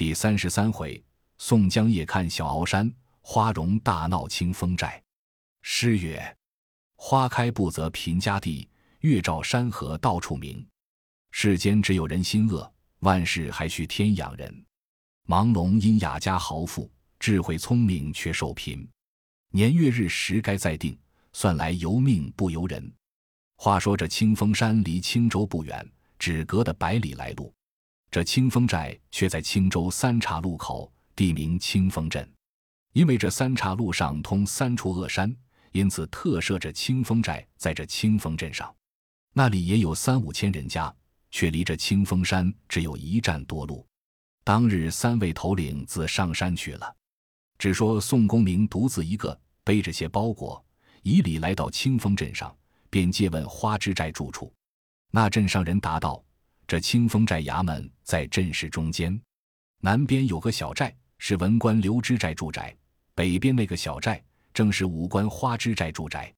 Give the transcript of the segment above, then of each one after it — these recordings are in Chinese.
第三十三回，宋江夜看小鳌山，花荣大闹清风寨。诗曰：“花开不择贫家地，月照山河到处明。世间只有人心恶，万事还需天养人。盲聋因雅家豪富，智慧聪明却受贫。年月日时该再定，算来由命不由人。”话说这清风山离青州不远，只隔的百里来路。这清风寨却在青州三岔路口，地名清风镇。因为这三岔路上通三处恶山，因此特设这清风寨在这清风镇上。那里也有三五千人家，却离这清风山只有一站多路。当日三位头领自上山去了，只说宋公明独自一个背着些包裹，以礼来到清风镇上，便借问花枝寨住处。那镇上人答道。这清风寨衙门在镇市中间，南边有个小寨是文官刘知寨住宅，北边那个小寨正是武官花枝寨住宅。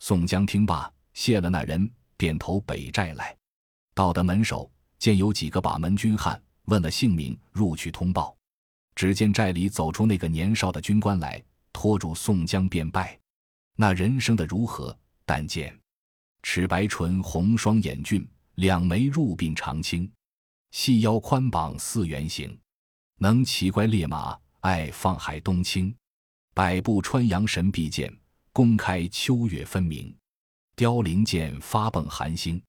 宋江听罢，谢了那人，便投北寨来。到的门首，见有几个把门军汉，问了姓名，入去通报。只见寨里走出那个年少的军官来，拖住宋江便拜。那人生的如何？但见齿白唇，红双眼，俊。两眉入鬓长青，细腰宽膀似圆形，能骑乖烈马，爱放海东倾。百步穿杨神臂剑，公开秋月分明。凋零剑发迸寒星，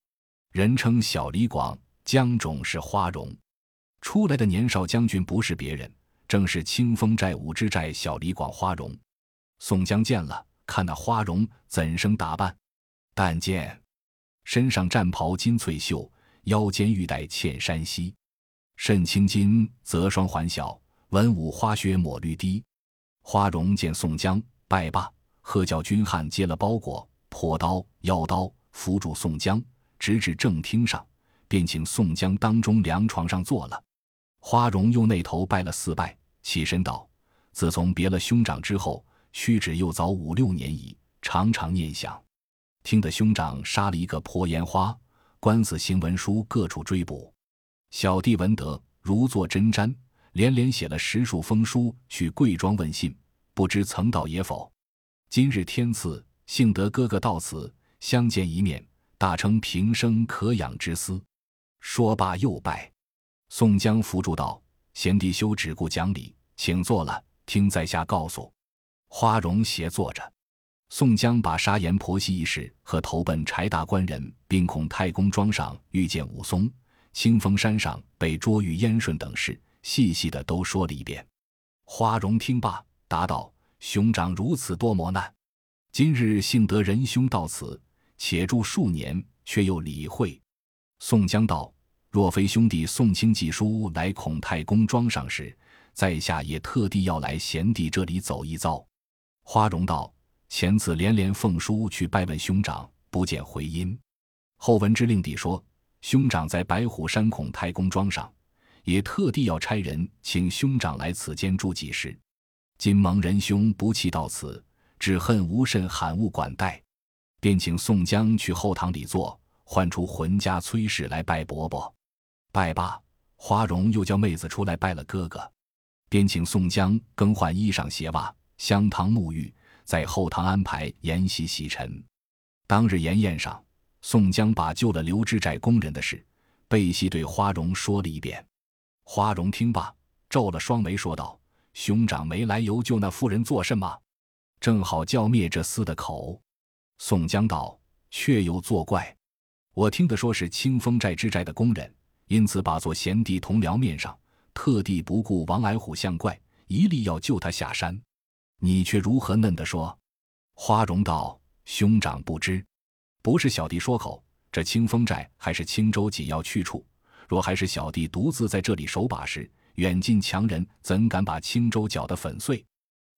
人称小李广，江种是花荣。出来的年少将军不是别人，正是清风寨五之寨小李广花荣。宋江见了，看那花荣怎生打扮？但见。身上战袍金翠绣，腰间玉带嵌山溪，甚青金泽双环小，文武花靴抹绿堤。花荣见宋江，拜罢，喝叫军汉接了包裹，破刀腰刀扶住宋江，直至正厅上，便请宋江当中凉床上坐了。花荣又那头拜了四拜，起身道：“自从别了兄长之后，屈指又早五六年矣，常常念想。”听得兄长杀了一个破烟花，官司行文书各处追捕，小弟闻得如坐针毡，连连写了十数封书去贵庄问信，不知曾到也否？今日天赐，幸得哥哥到此相见一面，大称平生可养之思。说罢又拜。宋江扶住道：“贤弟休只顾讲理，请坐了，听在下告诉。”花荣斜坐着。宋江把杀阎婆惜一事和投奔柴大官人，并孔太公庄上遇见武松、清风山上被捉遇燕顺等事，细细的都说了一遍。花荣听罢，答道：“兄长如此多磨难，今日幸得仁兄到此，且住数年，却又理会。”宋江道：“若非兄弟宋清寄书来孔太公庄上时，在下也特地要来贤弟这里走一遭。”花荣道。前次连连奉书去拜问兄长，不见回音。后闻知令弟说，兄长在白虎山孔太公庄上，也特地要差人请兄长来此间住几时。今蒙仁兄不弃到此，只恨无甚罕物管待，便请宋江去后堂里坐，唤出浑家崔氏来拜伯伯。拜罢，花荣又叫妹子出来拜了哥哥，便请宋江更换衣裳鞋袜，香堂沐浴。在后堂安排筵席洗尘。当日筵宴上，宋江把救了刘知寨工人的事，背细对花荣说了一遍。花荣听罢，皱了双眉，说道：“兄长没来由救那妇人做甚么？正好叫灭这厮的口。”宋江道：“确有作怪。我听得说是清风寨之寨的工人，因此把做贤弟同僚面上，特地不顾王矮虎像怪，一力要救他下山。”你却如何嫩的说？花荣道：“兄长不知，不是小弟说口。这清风寨还是青州紧要去处，若还是小弟独自在这里守把时，远近强人怎敢把青州搅得粉碎？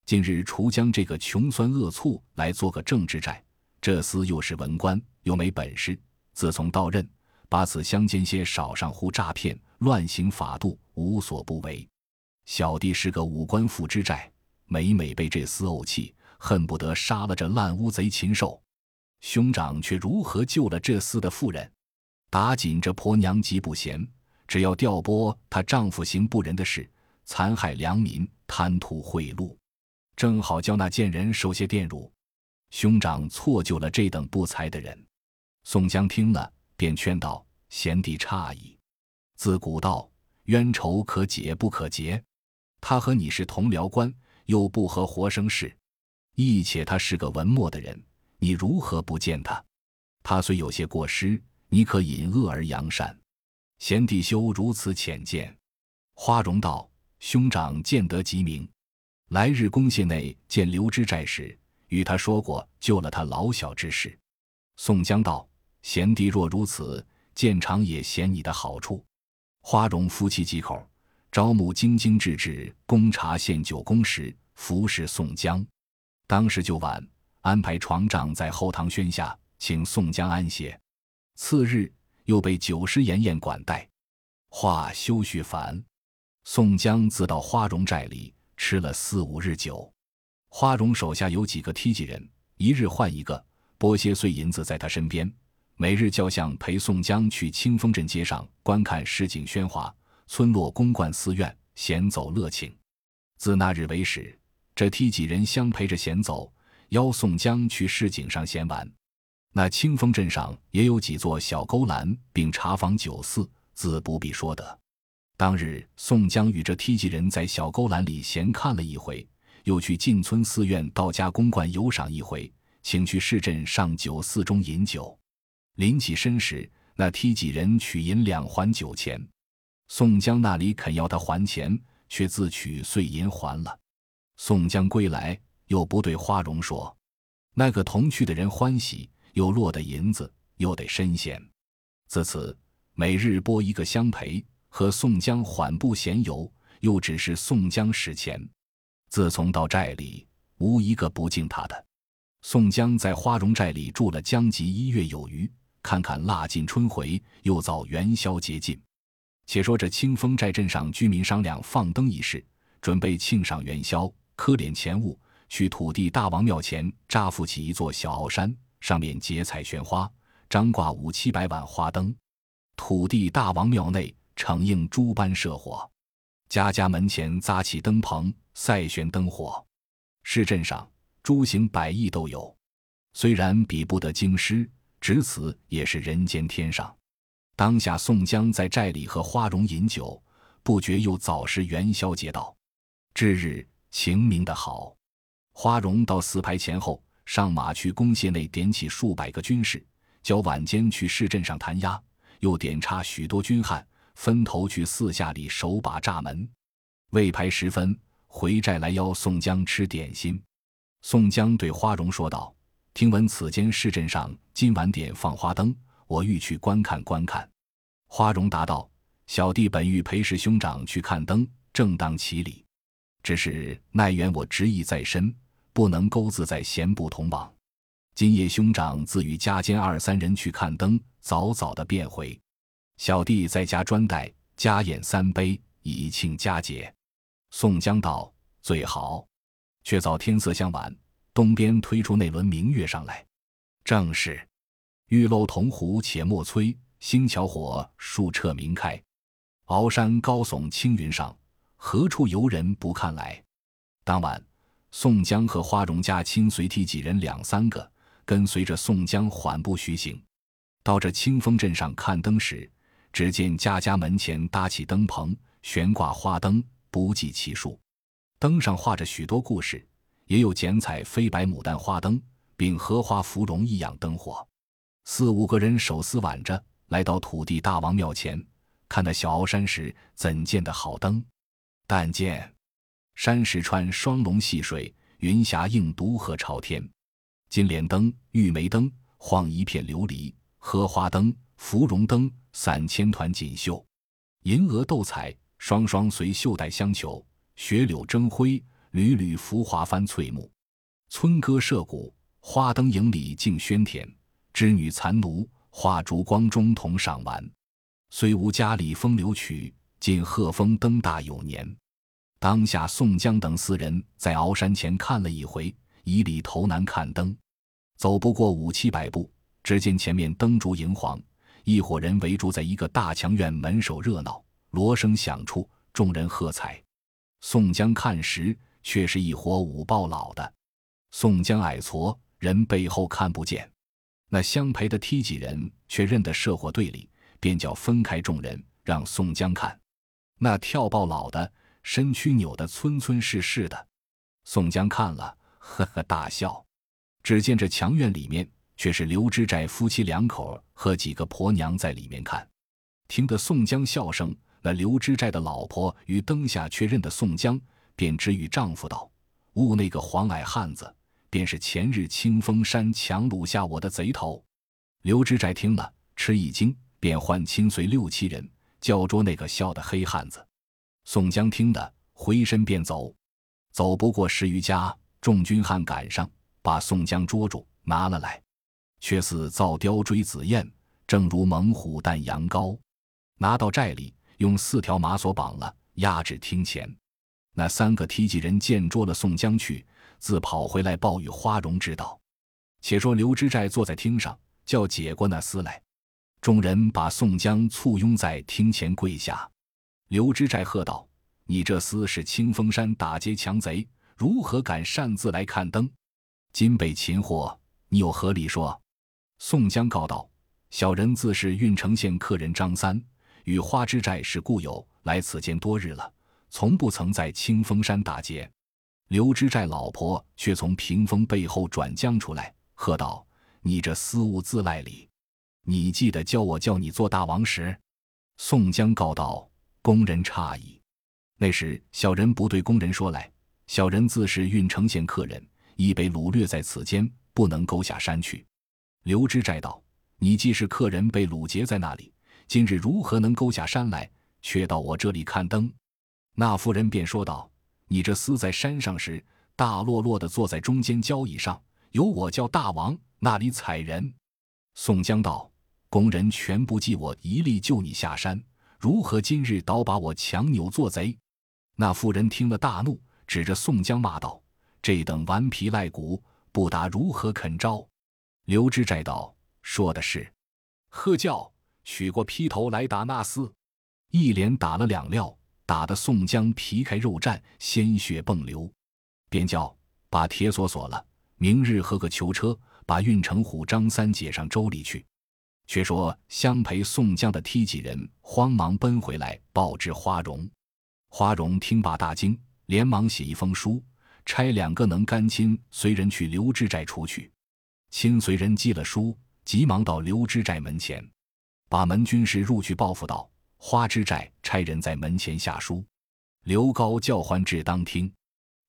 今日除将这个穷酸恶醋来做个政治寨，这厮又是文官，又没本事。自从到任，把此乡间些少上乎诈骗、乱行法度，无所不为。小弟是个武官副之寨。”每每被这厮怄气，恨不得杀了这烂乌贼禽兽。兄长却如何救了这厮的妇人？打紧这婆娘极不贤，只要调拨她丈夫行不仁的事，残害良民，贪图贿赂，正好叫那贱人受些玷辱。兄长错救了这等不才的人。宋江听了，便劝道：“贤弟诧异，自古道冤仇可解不可结。他和你是同僚官，又不合活生事。亦且他是个文墨的人，你如何不见他？他虽有些过失，你可引恶而扬善。贤弟休如此浅见。”花荣道：“兄长见得极明。来日公谢内见刘知寨时，与他说过救了他老小之事。”宋江道。贤弟若如此，见长也嫌你的好处。花荣夫妻几口，招募精精致致供茶献酒公时，服侍宋江。当时就晚，安排床帐在后堂轩下，请宋江安歇。次日又被酒师严宴管待。话休叙烦。宋江自到花荣寨里吃了四五日酒。花荣手下有几个梯级人，一日换一个，拨些碎银子在他身边。每日叫相陪宋江去清风镇街上观看市井喧哗，村落公馆寺院闲走乐庆。自那日为始，这梯几人相陪着闲走，邀宋江去市井上闲玩。那清风镇上也有几座小勾栏，并茶坊酒肆，自不必说的。当日宋江与这梯几人在小勾栏里闲看了一回，又去进村寺院道家公馆游赏一回，请去市镇上酒肆中饮酒。临起身时，那梯几人取银两还酒钱，宋江那里肯要他还钱，却自取碎银还了。宋江归来，又不对花荣说，那个同去的人欢喜，又落得银子，又得身闲。自此每日拨一个相陪，和宋江缓步闲游，又只是宋江使钱。自从到寨里，无一个不敬他的。宋江在花荣寨里住了将及一月有余。看看腊尽春回，又遭元宵节近。且说这清风寨镇上居民商量放灯一事，准备庆上元宵，磕敛钱物，去土地大王庙前扎富起一座小鳌山，上面结彩悬花，张挂五七百碗花灯。土地大王庙内成映诸般社火，家家门前扎起灯棚，赛旋灯火。市镇上诸行百艺都有，虽然比不得京师。只此也是人间天上。当下宋江在寨里和花荣饮酒，不觉又早时元宵节到。至日晴明的好，花荣到四排前后上马去公廨内点起数百个军士，叫晚间去市镇上弹压，又点插许多军汉，分头去四下里守把栅门。未排时分，回寨来邀宋江吃点心。宋江对花荣说道。听闻此间市镇上今晚点放花灯，我欲去观看观看。花荣答道：“小弟本欲陪师兄长去看灯，正当其理。只是奈缘我执意在身，不能勾自在闲步同往。今夜兄长自与家间二三人去看灯，早早的便回。小弟在家专待，家宴三杯，以庆佳节。”宋江道：“最好，却早天色将晚。”东边推出那轮明月上来，正是玉漏铜壶且莫催，星桥火树彻明开。鳌山高耸青云上，何处游人不看来？当晚，宋江和花荣家亲随替几人两三个，跟随着宋江缓步徐行。到这清风镇上看灯时，只见家家门前搭起灯棚，悬挂花灯，不计其数。灯上画着许多故事。也有剪彩飞白牡丹花灯，并荷花芙蓉一样灯火。四五个人手撕挽着，来到土地大王庙前，看那小鳌山时，怎见得好灯？但见山石穿双龙戏水，云霞映独鹤朝天。金莲灯、玉梅灯晃一片琉璃，荷花灯、芙蓉灯散千团锦绣，银蛾斗彩，双双随袖带相求，雪柳争辉。缕缕浮华翻翠幕，村歌社鼓，花灯影里竞喧天。织女残奴画烛光中同赏玩，虽无家里风流曲，尽鹤峰灯大有年。当下宋江等四人在鳌山前看了一回，以里头南看灯，走不过五七百步，只见前面灯烛荧黄，一伙人围住在一个大墙院门首热闹，锣声响处，众人喝彩。宋江看时，却是一伙五豹老的。宋江矮矬，人背后看不见。那相陪的梯几人却认得社火队里，便叫分开众人，让宋江看。那跳豹老的身躯扭得村村是是的。宋江看了，呵呵大笑。只见这墙院里面，却是刘知寨夫妻两口和几个婆娘在里面看。听得宋江笑声，那刘知寨的老婆于灯下却认得宋江，便直与丈夫道：“误那个黄矮汉子，便是前日清风山强掳下我的贼头。”刘知寨听了，吃一惊，便唤亲随六七人，叫捉那个笑的黑汉子。宋江听得，回身便走，走不过十余家，众军汉赶上。把宋江捉住，拿了来，却似造雕追紫燕，正如猛虎啖羊羔。拿到寨里，用四条马索绑了，押至厅前。那三个梯骑人见捉了宋江去，自跑回来报与花荣知道。且说刘知寨坐在厅上，叫解过那厮来。众人把宋江簇拥在厅前跪下。刘知寨喝道：“你这厮是清风山打劫强贼，如何敢擅自来看灯？”今被擒获，你有何理说？宋江告道：“小人自是郓城县客人张三，与花枝寨是故友，来此间多日了，从不曾在清风山打劫。”刘知寨老婆却从屏风背后转将出来，喝道：“你这私物自赖里！你记得教我叫你做大王时？”宋江告道：“工人诧异。那时小人不对工人说来，小人自是郓城县客人。”已被掳掠在此间，不能勾下山去。刘知寨道：“你既是客人，被掳劫在那里，今日如何能勾下山来，却到我这里看灯？”那妇人便说道：“你这厮在山上时，大落落的坐在中间交椅上，有我叫大王那里踩人。”宋江道：“工人全不计我一力救你下山，如何今日倒把我强扭做贼？”那妇人听了大怒，指着宋江骂道。这等顽皮赖骨，不打如何肯招？刘知寨道：“说的是。”喝叫，取过劈头来打那厮，一连打了两料，打得宋江皮开肉绽，鲜血迸流，便叫把铁锁锁了，明日喝个囚车，把运城虎张三解上州里去。却说相陪宋江的梯几人慌忙奔回来报知花荣，花荣听罢大惊，连忙写一封书。差两个能干亲随人去刘知寨出去，亲随人寄了书，急忙到刘知寨门前，把门军士入去报复道：“花知寨差人在门前下书。”刘高叫唤至当厅，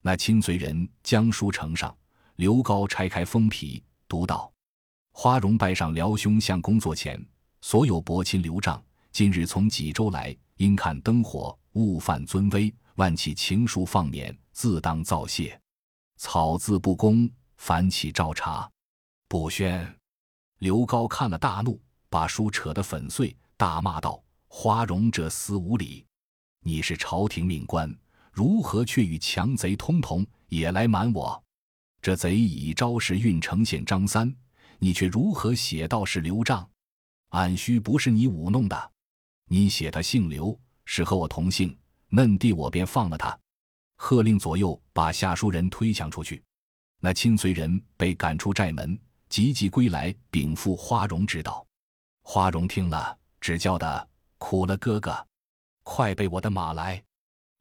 那亲随人将书呈上，刘高拆开封皮，读道：“花荣拜上辽兄相公座前，所有伯亲刘丈，今日从济州来，因看灯火，误犯尊威，万起情书放免。”自当造谢，草字不公，反起照查，不宣。刘高看了大怒，把书扯得粉碎，大骂道：“花荣这厮无礼！你是朝廷命官，如何却与强贼通同，也来瞒我？这贼已招是郓城县张三，你却如何写道是刘丈？俺须不是你舞弄的，你写他姓刘，是和我同姓，嫩弟我便放了他。”喝令左右把下书人推墙出去，那亲随人被赶出寨门，急急归来禀赋花荣知道。花荣听了，只叫的苦了哥哥，快备我的马来。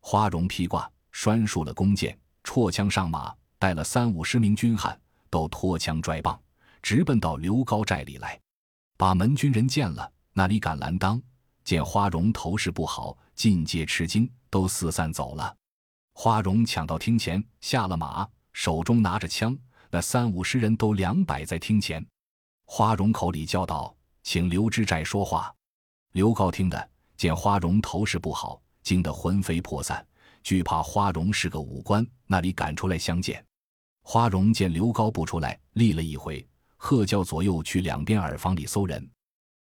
花荣披挂，拴束了弓箭，绰枪上马，带了三五十名军汉，都脱枪拽棒，直奔到刘高寨里来。把门军人见了，那里敢拦当？见花荣头势不好，尽皆吃惊，都四散走了。花荣抢到厅前，下了马，手中拿着枪，那三五十人都两摆在厅前。花荣口里叫道：“请刘知寨说话。”刘高听的，见花荣头势不好，惊得魂飞魄散，惧怕花荣是个武官，那里赶出来相见。花荣见刘高不出来，立了一回，喝叫左右去两边耳房里搜人。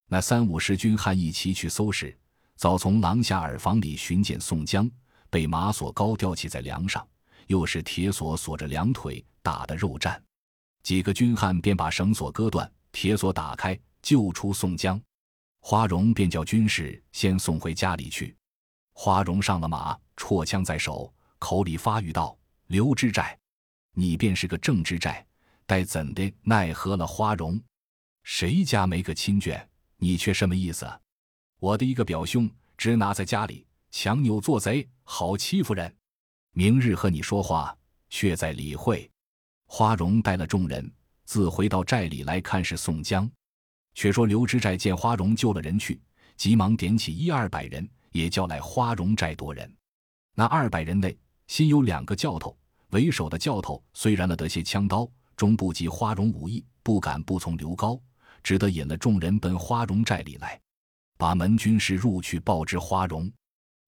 那三五十军汉一齐去搜时，早从廊下耳房里寻见宋江。被马索高吊起在梁上，又是铁锁锁着两腿，打得肉绽。几个军汉便把绳索割断，铁锁打开，救出宋江。花荣便叫军士先送回家里去。花荣上了马，绰枪在手，口里发语道：“刘知寨，你便是个正知寨，待怎的奈何了花荣？谁家没个亲眷？你却什么意思？我的一个表兄，只拿在家里强扭做贼，好欺负人。明日和你说话，却在理会。”花荣带了众人，自回到寨里来看是宋江。却说刘知寨见花荣救了人去，急忙点起一二百人，也叫来花荣寨夺人。那二百人内，新有两个教头，为首的教头虽然了得些枪刀，终不及花荣武艺，不敢不从刘高，只得引了众人奔花荣寨里来，把门军士入去报知花荣。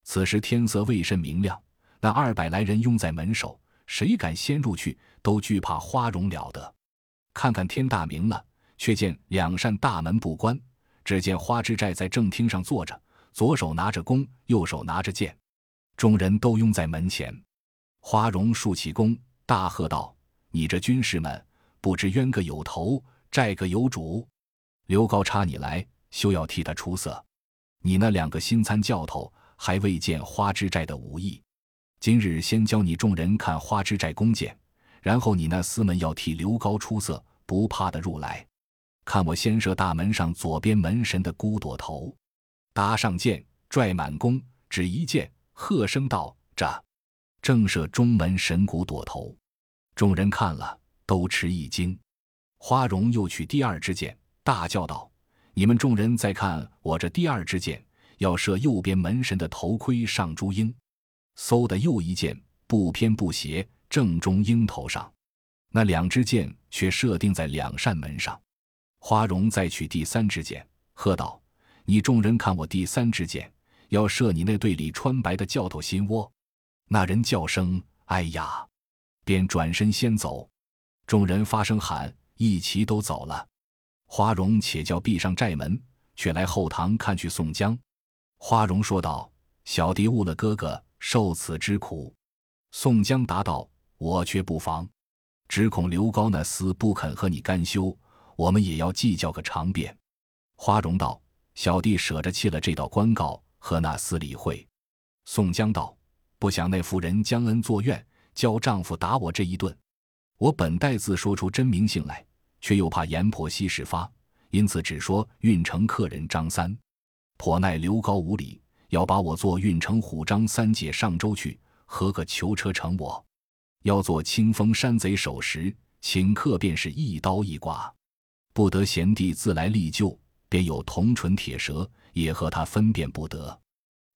此时天色未甚明亮，那二百来人拥在门首。谁敢先入去，都惧怕花荣了得。看看天大明了，却见两扇大门不关。只见花之寨在正厅上坐着，左手拿着弓，右手拿着剑。众人都拥在门前。花荣竖起弓，大喝道：“你这军士们，不知冤个有头，债个有主。刘高差你来，休要替他出色。你那两个新参教头，还未见花之寨的武艺。”今日先教你众人看花之寨弓箭，然后你那厮们要替刘高出色，不怕的入来。看我先射大门上左边门神的孤朵头，搭上箭，拽满弓，只一箭，喝声道：“这正射中门神骨朵头。”众人看了，都吃一惊。花荣又取第二支箭，大叫道：“你们众人再看我这第二支箭，要射右边门神的头盔上朱缨。”嗖的又一箭，不偏不斜，正中鹰头上。那两支箭却设定在两扇门上。花荣再取第三支箭，喝道：“你众人看我第三支箭，要射你那队里穿白的教头心窝。”那人叫声：“哎呀！”便转身先走。众人发声喊，一齐都走了。花荣且叫闭上寨门，却来后堂看去宋江。花荣说道：“小弟误了哥哥。”受此之苦，宋江答道：“我却不防，只恐刘高那厮不肯和你干休，我们也要计较个长便。”花荣道：“小弟舍着弃了这道官告，和那厮理会。”宋江道：“不想那妇人将恩作怨，教丈夫打我这一顿。我本待自说出真名姓来，却又怕阎婆惜事发，因此只说运城客人张三。颇奈刘高无礼。”要把我做运城虎张三姐上州去，何个囚车成我？要做清风山贼首时，请客便是一刀一剐，不得贤弟自来力救，便有铜唇铁舌，也和他分辨不得。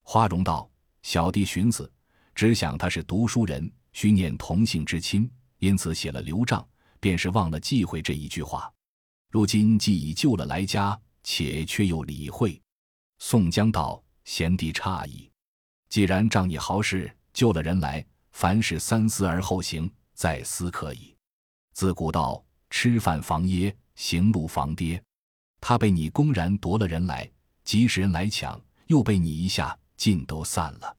花荣道：“小弟寻思，只想他是读书人，须念同姓之亲，因此写了刘账，便是忘了忌讳这一句话。如今既已救了来家，且却又理会。”宋江道。贤弟诧异，既然仗你豪士救了人来，凡事三思而后行，再思可以。自古道吃饭防噎，行路防跌。他被你公然夺了人来，即使人来抢，又被你一下，尽都散了。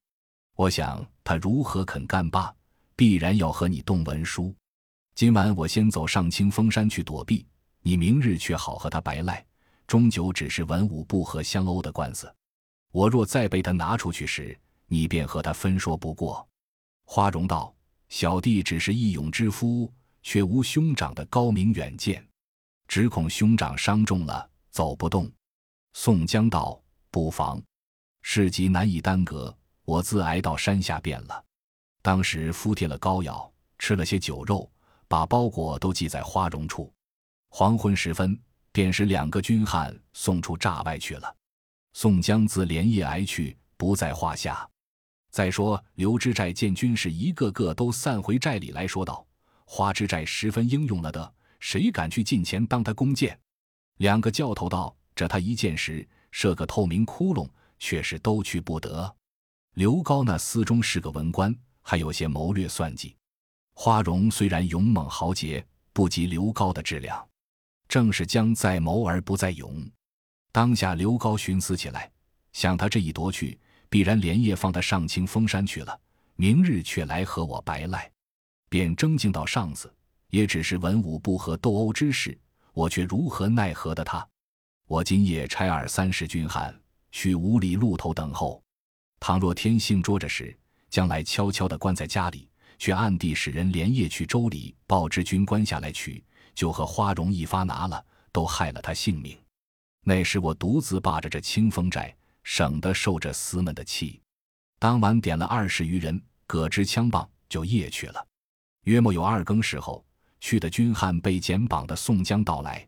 我想他如何肯干罢？必然要和你动文书。今晚我先走上清风山去躲避，你明日却好和他白赖，终究只是文武不和相殴的官司。我若再被他拿出去时，你便和他分说不过。花荣道：“小弟只是义勇之夫，却无兄长的高明远见，只恐兄长伤重了，走不动。”宋江道：“不妨，事急难以耽搁，我自挨到山下便了。当时敷贴了膏药，吃了些酒肉，把包裹都系在花荣处。黄昏时分，便使两个军汉送出栅外去了。”宋江自连夜挨去，不在话下。再说刘知寨见军士一个个都散回寨里来说道：“花之寨十分英勇了的，谁敢去近前当他弓箭？”两个教头道：“这他一箭时射个透明窟窿，却是都去不得。”刘高那厮中是个文官，还有些谋略算计。花荣虽然勇猛豪杰，不及刘高的质量，正是将在谋而不在勇。当下刘高寻思起来，想他这一夺去，必然连夜放他上清风山去了，明日却来和我白赖，便争竞到上司，也只是文武不和斗殴之事，我却如何奈何的他？我今夜差二三十军汉去五里路头等候，倘若天性捉着时，将来悄悄地关在家里，却暗地使人连夜去州里报知军官下来取，就和花荣一发拿了，都害了他性命。那时我独自霸着这清风寨，省得受这厮们的气。当晚点了二十余人，各支枪棒，就夜去了。约莫有二更时候，去的军汉被剪绑的宋江到来，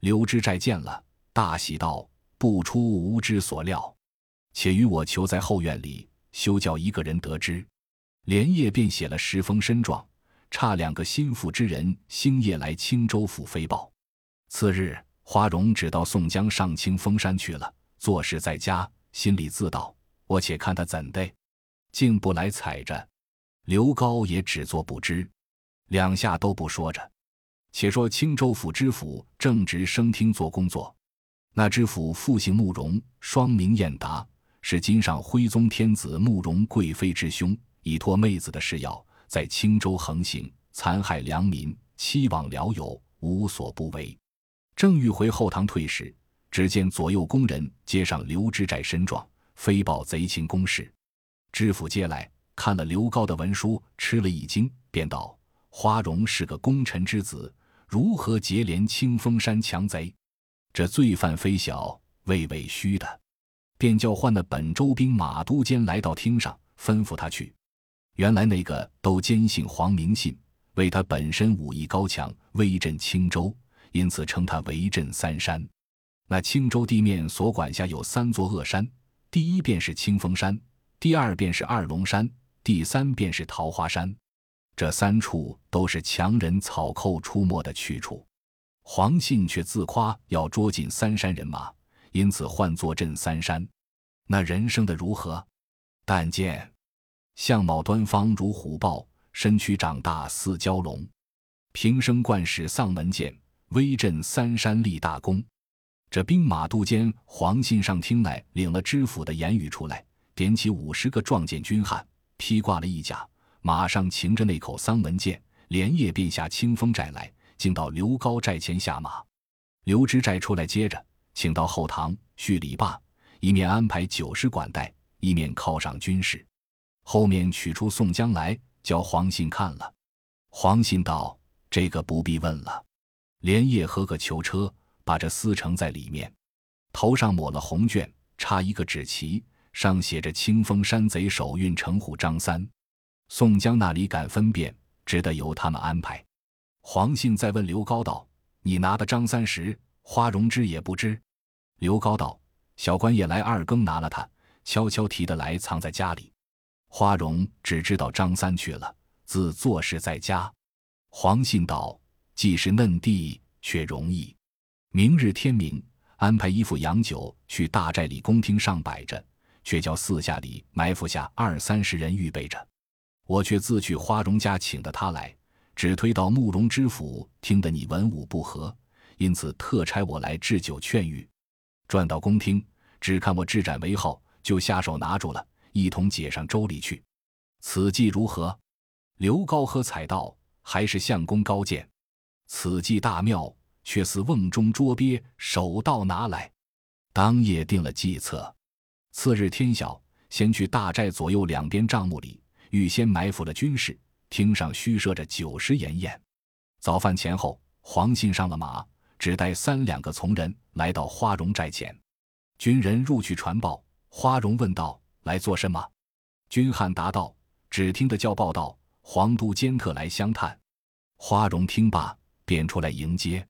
刘知寨见了，大喜道：“不出吾之所料，且与我求在后院里，休叫一个人得知。”连夜便写了十封申状，差两个心腹之人星夜来青州府飞报。次日，花荣只到宋江上清风山去了，做事在家，心里自道：“我且看他怎的，竟不来踩着。”刘高也只做不知，两下都不说着。且说青州府知府正值升厅做工作，那知府复姓慕容，双名彦达，是今上徽宗天子慕容贵妃之兄，以托妹子的事要在青州横行，残害良民，欺罔僚友，无所不为。正欲回后堂退时，只见左右宫人接上刘知寨身状，飞报贼情公事。知府接来。看了刘高的文书，吃了一惊，便道：“花荣是个功臣之子，如何结连清风山强贼？这罪犯非小，未为虚的。”便叫唤了本州兵马都监来到厅上，吩咐他去。原来那个都坚信黄，明信，为他本身武艺高强，威震青州，因此称他为镇三山。那青州地面所管辖有三座恶山，第一便是清风山，第二便是二龙山。第三便是桃花山，这三处都是强人草寇出没的去处。黄信却自夸要捉尽三山人马，因此唤作镇三山。那人生的如何？但见相貌端方如虎豹，身躯长大似蛟龙，平生惯使丧门剑，威震三山立大功。这兵马都监黄信上厅来领了知府的言语出来，点起五十个壮健军汉。披挂了一甲，马上擎着那口丧门剑，连夜便下清风寨来，竟到刘高寨前下马。刘知寨出来接着，请到后堂叙礼罢，一面安排酒食管待，一面犒赏军士。后面取出宋江来，叫黄信看了。黄信道：“这个不必问了，连夜合个囚车，把这撕成在里面，头上抹了红绢，插一个纸旗。”上写着“清风山贼首运城虎张三”，宋江那里敢分辨，只得由他们安排。黄信再问刘高道：“你拿的张三十，花荣知也不知？”刘高道：“小官也来二更拿了他，悄悄提的来藏在家里。花荣只知道张三去了，自作事在家。”黄信道：“既是嫩弟，却容易。明日天明，安排一副洋酒去大寨里公厅上摆着。”却叫四下里埋伏下二三十人预备着，我却自去花荣家请的他来，只推到慕容知府听得你文武不和，因此特差我来置酒劝谕。转到宫厅，只看我置斩为号，就下手拿住了，一同解上州里去。此计如何？刘高和彩道还是相公高见。此计大妙，却似瓮中捉鳖，手到拿来。当夜定了计策。次日天晓，先去大寨左右两边帐幕里预先埋伏了军士，厅上虚设着酒食筵宴。早饭前后，黄信上了马，只带三两个从人来到花荣寨前。军人入去传报，花荣问道：“来做什么？”军汉答道：“只听得叫报道，黄都监特来相探。”花荣听罢，便出来迎接。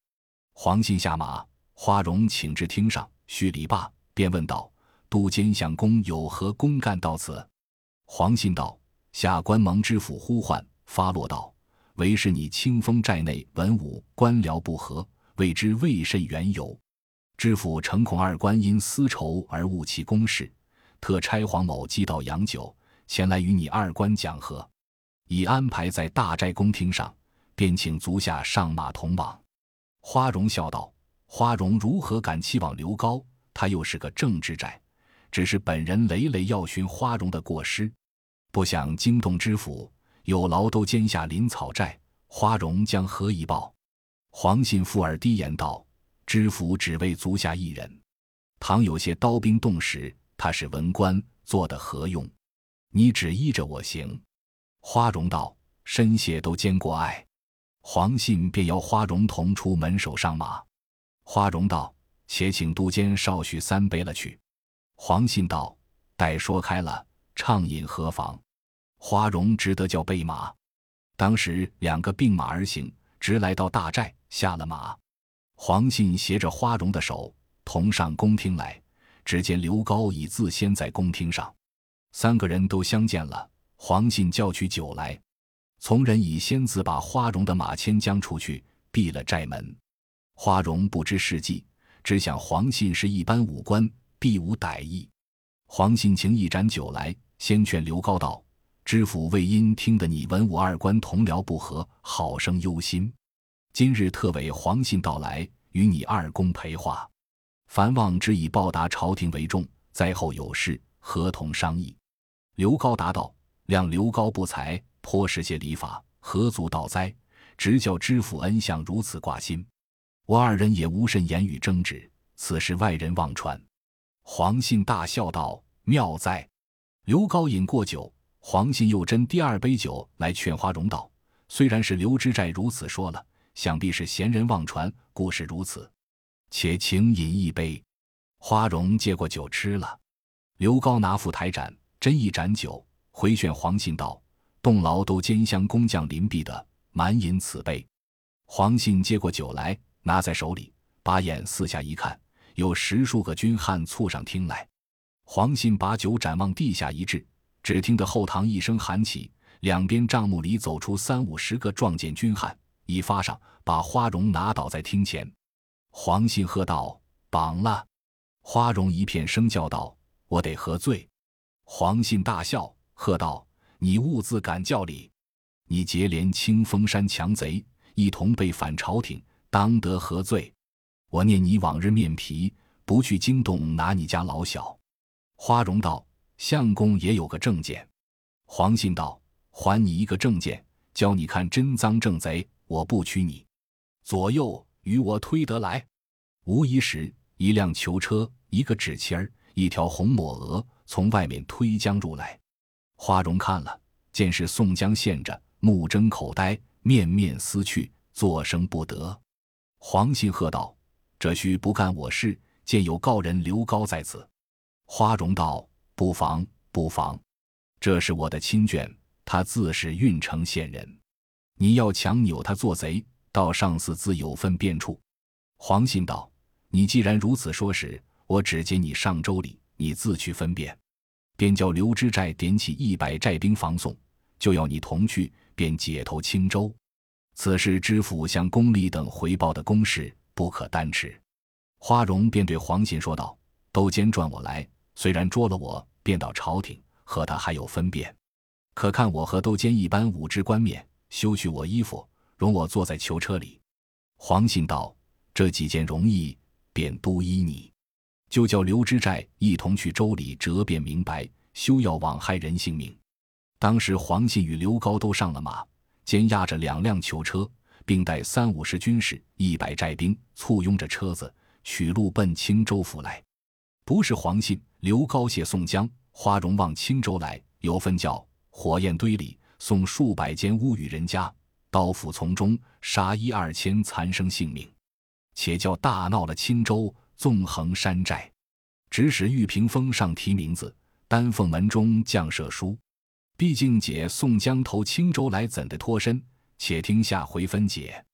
黄信下马，花荣请至厅上叙礼罢，便问道。都监相公有何公干到此？黄信道：“下官蒙知府呼唤，发落道：唯是你清风寨内文武官僚不和，未知未甚缘由。知府诚恐二官因私仇而误其公事，特差黄某寄到洋酒前来与你二官讲和，已安排在大斋公厅上，便请足下上马同往。”花荣笑道：“花荣如何敢欺罔刘高？他又是个正直寨。”只是本人累累要寻花荣的过失，不想惊动知府，有劳都监下林草寨，花荣将何以报？黄信附耳低言道：“知府只为足下一人，倘有些刀兵动时，他是文官，做的何用？你只依着我行。”花荣道：“深谢都监过爱。”黄信便邀花荣同出门首上马。花荣道：“且请都监少许三杯了去。”黄信道：“待说开了，畅饮何妨？”花荣只得叫备马。当时两个并马而行，直来到大寨，下了马。黄信携着花荣的手，同上宫厅来。只见刘高已自先在宫厅上，三个人都相见了。黄信叫取酒来，从人已先自把花荣的马牵将出去，闭了寨门。花荣不知事迹，只想黄信是一般武官，必无歹意。黄信请一盏酒来，先劝刘高道：“知府魏因听得你文武二官同僚不和，好生忧心。今日特委黄信到来，与你二公陪话。凡望之以报答朝廷为重，灾后有事，合同商议。”刘高答道：“谅刘高不才，颇识些礼法，何足道哉？直教知府恩相如此挂心。我二人也无甚言语争执，此事外人望传。”黄信大笑道。妙哉！刘高饮过酒，黄信又斟第二杯酒来劝花荣道：“虽然是刘知寨如此说了，想必是闲人妄传，故事如此。且请饮一杯。”花荣接过酒吃了。刘高拿副台盏斟一盏酒，回劝黄信道：“洞牢都监乡工匠林壁的，满饮此杯。”黄信接过酒来，拿在手里，把眼四下一看，有十数个军汉簇上厅来。黄信把酒盏往地下一掷，只听得后堂一声喊起，两边帐幕里走出三五十个壮健军汉，一发上把花荣拿倒在厅前。黄信喝道：“绑了！”花荣一片声叫道：“我得喝醉。”黄信大笑，喝道：“你兀自敢叫理！你结连清风山强贼，一同被反朝廷，当得何罪？我念你往日面皮，不去惊动拿你家老小。”花荣道：“相公也有个证件。”黄信道：“还你一个证件，教你看真赃正贼，我不屈你。左右与我推得来。”无疑时，一辆囚车，一个纸旗儿，一条红抹额，从外面推将入来。花荣看了，见是宋江献着，目睁口呆，面面思去，作声不得。黄信喝道：“这须不干我事，见有告人刘高在此。”花荣道：“不妨，不妨，这是我的亲眷，他自是郓城县人。你要强扭他做贼，到上司自有分辨处。”黄信道：“你既然如此说时，我只接你上州里，你自去分辨。”便叫刘知寨点起一百寨兵防送，就要你同去，便解投青州。此事知府向宫里等回报的公事，不可单持。花荣便对黄信说道：“都监转我来。”虽然捉了我，便到朝廷和他还有分辨，可看我和都监一般武职冠冕，修去我衣服，容我坐在囚车里。黄信道：“这几件容易，便都依你。就叫刘知寨一同去州里折辩明白，休要枉害人性命。”当时黄信与刘高都上了马，兼押着两辆囚车，并带三五十军士、一百寨兵，簇拥着车子，取路奔青州府来。不是黄信。刘高谢宋江，花荣往青州来，有分教火焰堆里送数百间屋宇人家，刀斧丛中杀一二千残生性命，且叫大闹了青州纵横山寨，指使玉屏风上题名字，丹凤门中降赦书。毕竟解宋江投青州来，怎的脱身？且听下回分解。